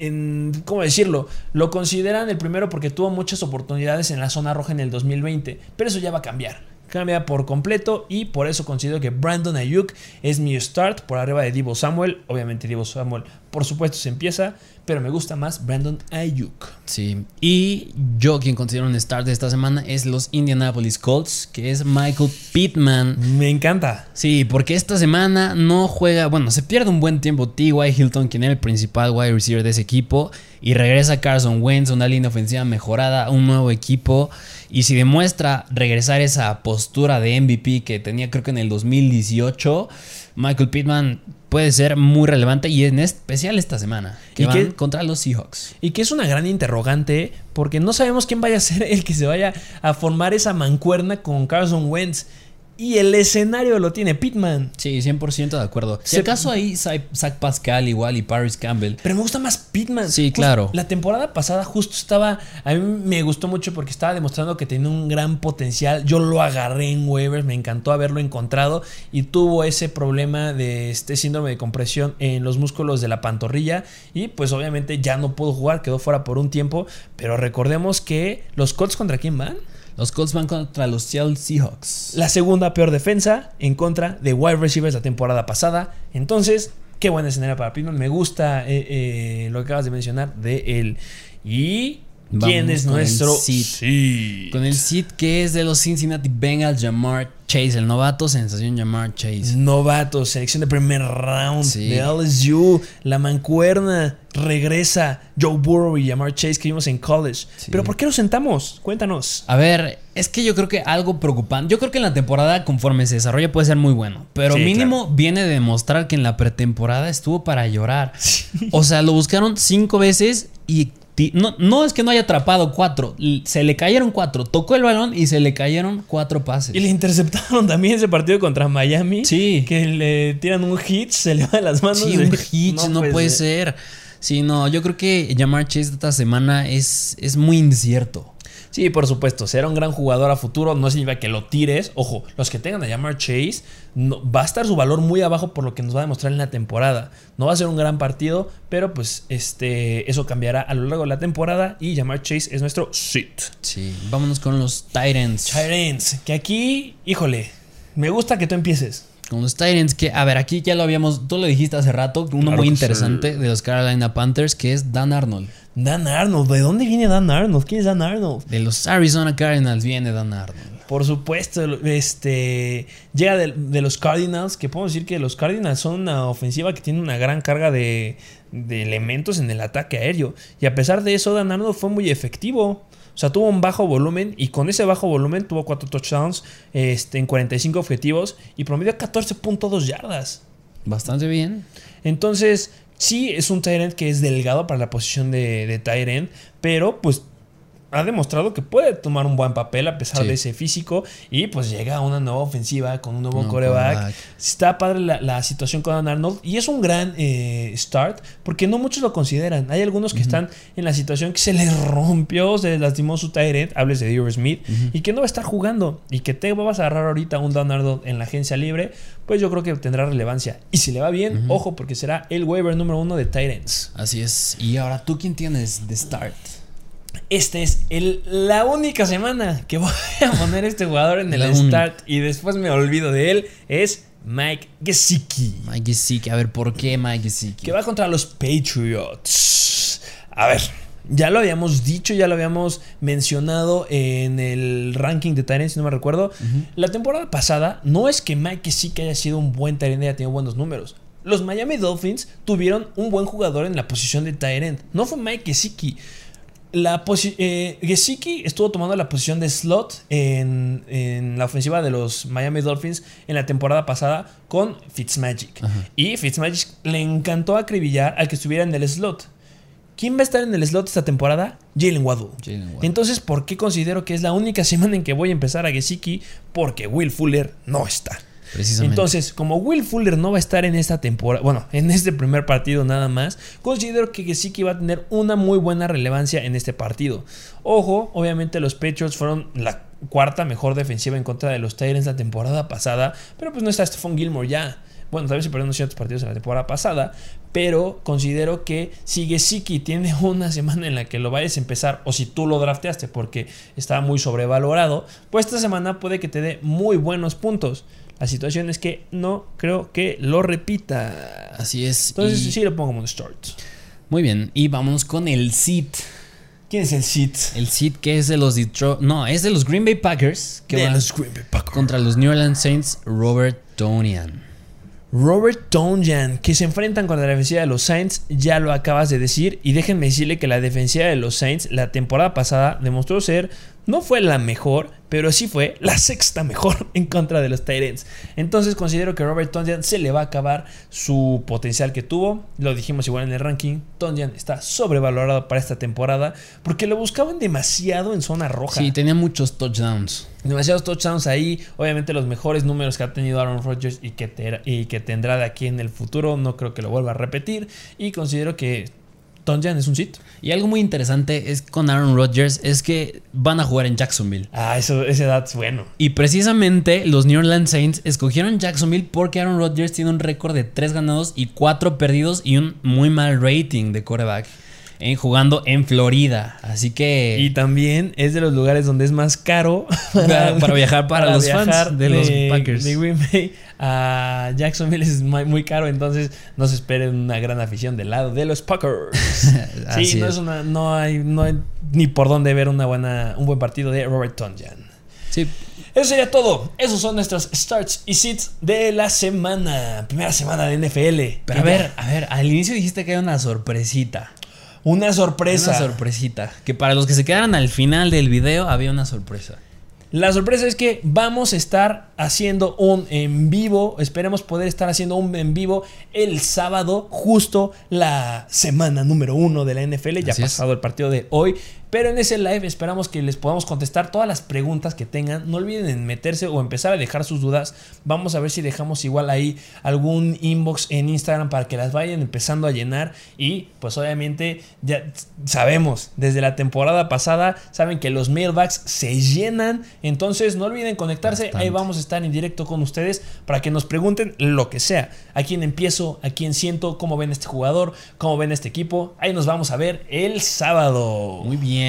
A: en, ¿cómo decirlo? Lo consideran el primero porque tuvo muchas oportunidades en la zona roja en el 2020, pero eso ya va a cambiar cambia por completo y por eso considero que Brandon Ayuk es mi start por arriba de Divo Samuel. Obviamente Divo Samuel por supuesto se empieza, pero me gusta más Brandon Ayuk.
B: Sí, y yo quien considero un start de esta semana es los Indianapolis Colts, que es Michael Pittman.
A: Me encanta.
B: Sí, porque esta semana no juega, bueno, se pierde un buen tiempo T.Y. Hilton, quien era el principal wide receiver de ese equipo, y regresa Carson Wentz, una línea ofensiva mejorada, un nuevo equipo, y si demuestra regresar esa postura de MVP que tenía creo que en el 2018, Michael Pittman puede ser muy relevante y en especial esta semana, que van contra los Seahawks.
A: Y que es una gran interrogante porque no sabemos quién vaya a ser el que se vaya a formar esa mancuerna con Carson Wentz. Y el escenario lo tiene Pittman.
B: Sí, 100% de acuerdo. Si acaso ahí Zach Pascal igual y Paris Campbell.
A: Pero me gusta más Pittman.
B: Sí, claro.
A: La temporada pasada justo estaba... A mí me gustó mucho porque estaba demostrando que tenía un gran potencial. Yo lo agarré en waivers, me encantó haberlo encontrado. Y tuvo ese problema de este síndrome de compresión en los músculos de la pantorrilla. Y pues obviamente ya no pudo jugar, quedó fuera por un tiempo. Pero recordemos que los Colts contra quién van.
B: Los Colts van contra los Seattle Seahawks.
A: La segunda peor defensa en contra de wide receivers la temporada pasada. Entonces, qué buena escenario para Pittman. Me gusta eh, eh, lo que acabas de mencionar de él. Y ¿Quién es nuestro
B: seed? Con el seed que es de los Cincinnati Bengals, Jamar Chase, el novato, sensación Jamar Chase.
A: Novato, selección de primer round de LSU, la mancuerna, regresa Joe Burrow y Jamar Chase que vimos en college. Pero ¿por qué lo sentamos? Cuéntanos.
B: A ver, es que yo creo que algo preocupante. Yo creo que en la temporada, conforme se desarrolla, puede ser muy bueno. Pero mínimo viene de demostrar que en la pretemporada estuvo para llorar. O sea, lo buscaron cinco veces y no, no es que no haya atrapado cuatro, se le cayeron cuatro. Tocó el balón y se le cayeron cuatro pases.
A: Y le interceptaron también ese partido contra Miami.
B: Sí.
A: Que le tiran un hit, se le va de las manos.
B: Sí, un hit, no, puede ser. Sí, no, yo creo que llamar Chase esta semana es, es muy incierto.
A: Sí, por supuesto, será un gran jugador a futuro, no significa que lo tires. Ojo, los que tengan a llamar Chase, no, va a estar su valor muy abajo por lo que nos va a demostrar en la temporada. No va a ser un gran partido, pero pues este, eso cambiará a lo largo de la temporada y llamar Chase es nuestro sit.
B: Sí, vámonos con los Titans.
A: Titans, que aquí, híjole, me gusta que tú empieces.
B: Con los Titans, que a ver, aquí ya lo habíamos, tú lo dijiste hace rato, uno muy interesante de los Carolina Panthers, que es Dan Arnold.
A: Dan Arnold, ¿de dónde viene Dan Arnold? ¿Quién es Dan Arnold?
B: De los Arizona Cardinals viene Dan Arnold.
A: Por supuesto, este llega de, los Cardinals, que podemos decir que los Cardinals son una ofensiva que tiene una gran carga de, elementos en el ataque aéreo. Y a pesar de eso, Dan Arnold fue muy efectivo. O sea, tuvo un bajo volumen y con ese bajo volumen tuvo cuatro touchdowns este, en 45 objetivos y promedió 14.2 yardas.
B: Bastante bien.
A: Entonces, Sí, es un Tyrant que es delgado para la posición de, de Tyrant, pero pues ha demostrado que puede tomar un buen papel a pesar de ese físico y pues llega a una nueva ofensiva con un nuevo coreback. Está padre la, situación con Arnold y es un gran eh, start porque no muchos lo consideran. Hay algunos que están en la situación que se les rompió, se les lastimó su Tyrant, hables de Dior Smith, y que no va a estar jugando y que te vas a agarrar ahorita un Don Arnold en la agencia libre, pues yo creo que tendrá relevancia. Y si le va bien, ojo, porque será el waiver número uno de Tyrants.
B: Así es. Y ahora, ¿tú quién tienes de start?
A: esta es el, la única semana que voy a poner este jugador en el start y después me olvido de él. Es Mike Gesicki.
B: Mike Gesicki, a ver, ¿por qué Mike Gesicki?
A: Que va contra los Patriots. A ver, ya lo habíamos dicho, ya lo habíamos mencionado en el ranking de Tyrants, si no me recuerdo. La temporada pasada no es que Mike Gesicki haya sido un buen Tyrant y haya tenido buenos números. Los Miami Dolphins tuvieron un buen jugador en la posición de Tyrant. No fue Mike Gesicki. La eh, Gesicki estuvo tomando la posición de slot en, la ofensiva de los Miami Dolphins en la temporada pasada con Fitzmagic. Y Fitzmagic le encantó acribillar al que estuviera en el slot. ¿Quién va a estar en el slot esta temporada? Jalen Waddle. Entonces, ¿por qué considero que es la única semana en que voy a empezar a Gesicki? Porque Will Fuller no está. Entonces, como Will Fuller no va a estar en esta temporada, bueno, en este primer partido nada más, considero que Gesicki va a tener una muy buena relevancia en este partido. Ojo, obviamente los Patriots fueron la cuarta mejor defensiva en contra de los Tyrants la temporada pasada, pero pues no está Stephon Gilmore ya. Bueno, tal vez se perdieron ciertos partidos en la temporada pasada, pero considero que si Gesicki tiene una semana en la que lo vayas a empezar, o si tú lo drafteaste porque estaba muy sobrevalorado, pues esta semana puede que te dé muy buenos puntos. La situación es que no creo que lo repita.
B: Así es.
A: Entonces sí lo pongo como start.
B: Muy bien, y vamos con el sit.
A: ¿Quién es el sit?
B: El sit que es de los Detroit. No, es de los Green Bay Packers.
A: Que de los Green Bay Packers.
B: Contra los New Orleans Saints, Robert Tonian.
A: Robert Tonjan, que se enfrentan con la defensiva de los Saints, ya lo acabas de decir. Y déjenme decirle que la defensiva de los Saints la temporada pasada demostró ser no fue la mejor, pero sí fue la sexta mejor en contra de los Tyrants. Entonces considero que Robert Tonyan se le va a acabar su potencial que tuvo. Lo dijimos igual en el ranking. Tonyan está sobrevalorado para esta temporada porque lo buscaban demasiado en zona roja.
B: Sí, tenía muchos touchdowns.
A: Demasiados touchdowns ahí. Obviamente los mejores números que ha tenido Aaron Rodgers y que, y que tendrá de aquí en el futuro. No creo que lo vuelva a repetir. Y considero que Tonjan es un sit.
B: Y algo muy interesante es con Aaron Rodgers es que van a jugar en Jacksonville.
A: Ah, eso, ese dato es bueno.
B: Y precisamente los New Orleans Saints escogieron Jacksonville porque Aaron Rodgers tiene un récord de 3 ganados y 4 perdidos y un muy mal rating de quarterback en jugando en Florida. Así que.
A: Y también es de los lugares donde es más caro
B: para, viajar para, los fans de, los Packers.
A: De Green Bay a Jacksonville es muy caro, entonces no se esperen una gran afición del lado de los Packers. sí, no, es. una, no, hay, no hay ni por dónde ver una buena, un buen partido de Robert Tonjan.
B: Sí.
A: Eso sería todo. Esos son nuestros starts y sits de la semana. Primera semana de NFL.
B: Pero a ver, a ver, al inicio dijiste que era una sorpresita.
A: Una sorpresa.
B: Una sorpresita. Que para los que se quedaran al final del video había una sorpresa.
A: La sorpresa es que vamos a estar haciendo un en vivo. Esperemos poder estar haciendo un en vivo el sábado, justo la semana número uno de la NFL. Ya ha pasado el partido de hoy. Pero en ese live esperamos que les podamos contestar todas las preguntas que tengan. No olviden en meterse o empezar a dejar sus dudas. Vamos a ver si dejamos igual ahí algún inbox en Instagram para que las vayan empezando a llenar. Y pues obviamente ya sabemos, desde la temporada pasada, saben que los mailbags se llenan. Entonces no olviden conectarse. Ahí vamos a estar en directo con ustedes para que nos pregunten lo que sea. A quién empiezo, a quién siento, cómo ven este jugador, cómo ven este equipo. Ahí nos vamos a ver el sábado.
B: Muy bien.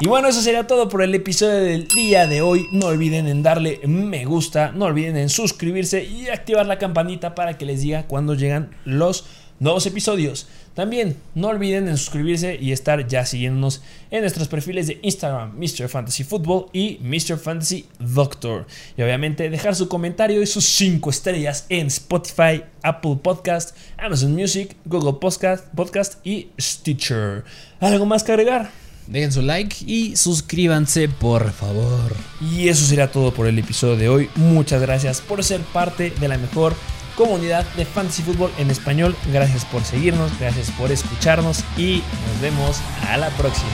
A: Y bueno, eso sería todo por el episodio del día de hoy. No olviden en darle me gusta, no olviden en suscribirse y activar la campanita para que les diga cuando llegan los nuevos episodios. También no olviden en suscribirse y estar ya siguiéndonos en nuestros perfiles de Instagram, Mr. Fantasy Football y Mr. Fantasy Doctor. Y obviamente dejar su comentario y sus 5 estrellas en Spotify, Apple Podcast, Amazon Music, Google Podcast, Podcast y Stitcher. ¿Algo más que agregar?
B: Dejen su like y suscríbanse, por favor.
A: Y eso será todo por el episodio de hoy. Muchas gracias por ser parte de la mejor comunidad de Fantasy Football en español. Gracias por seguirnos, gracias por escucharnos y nos vemos a la próxima.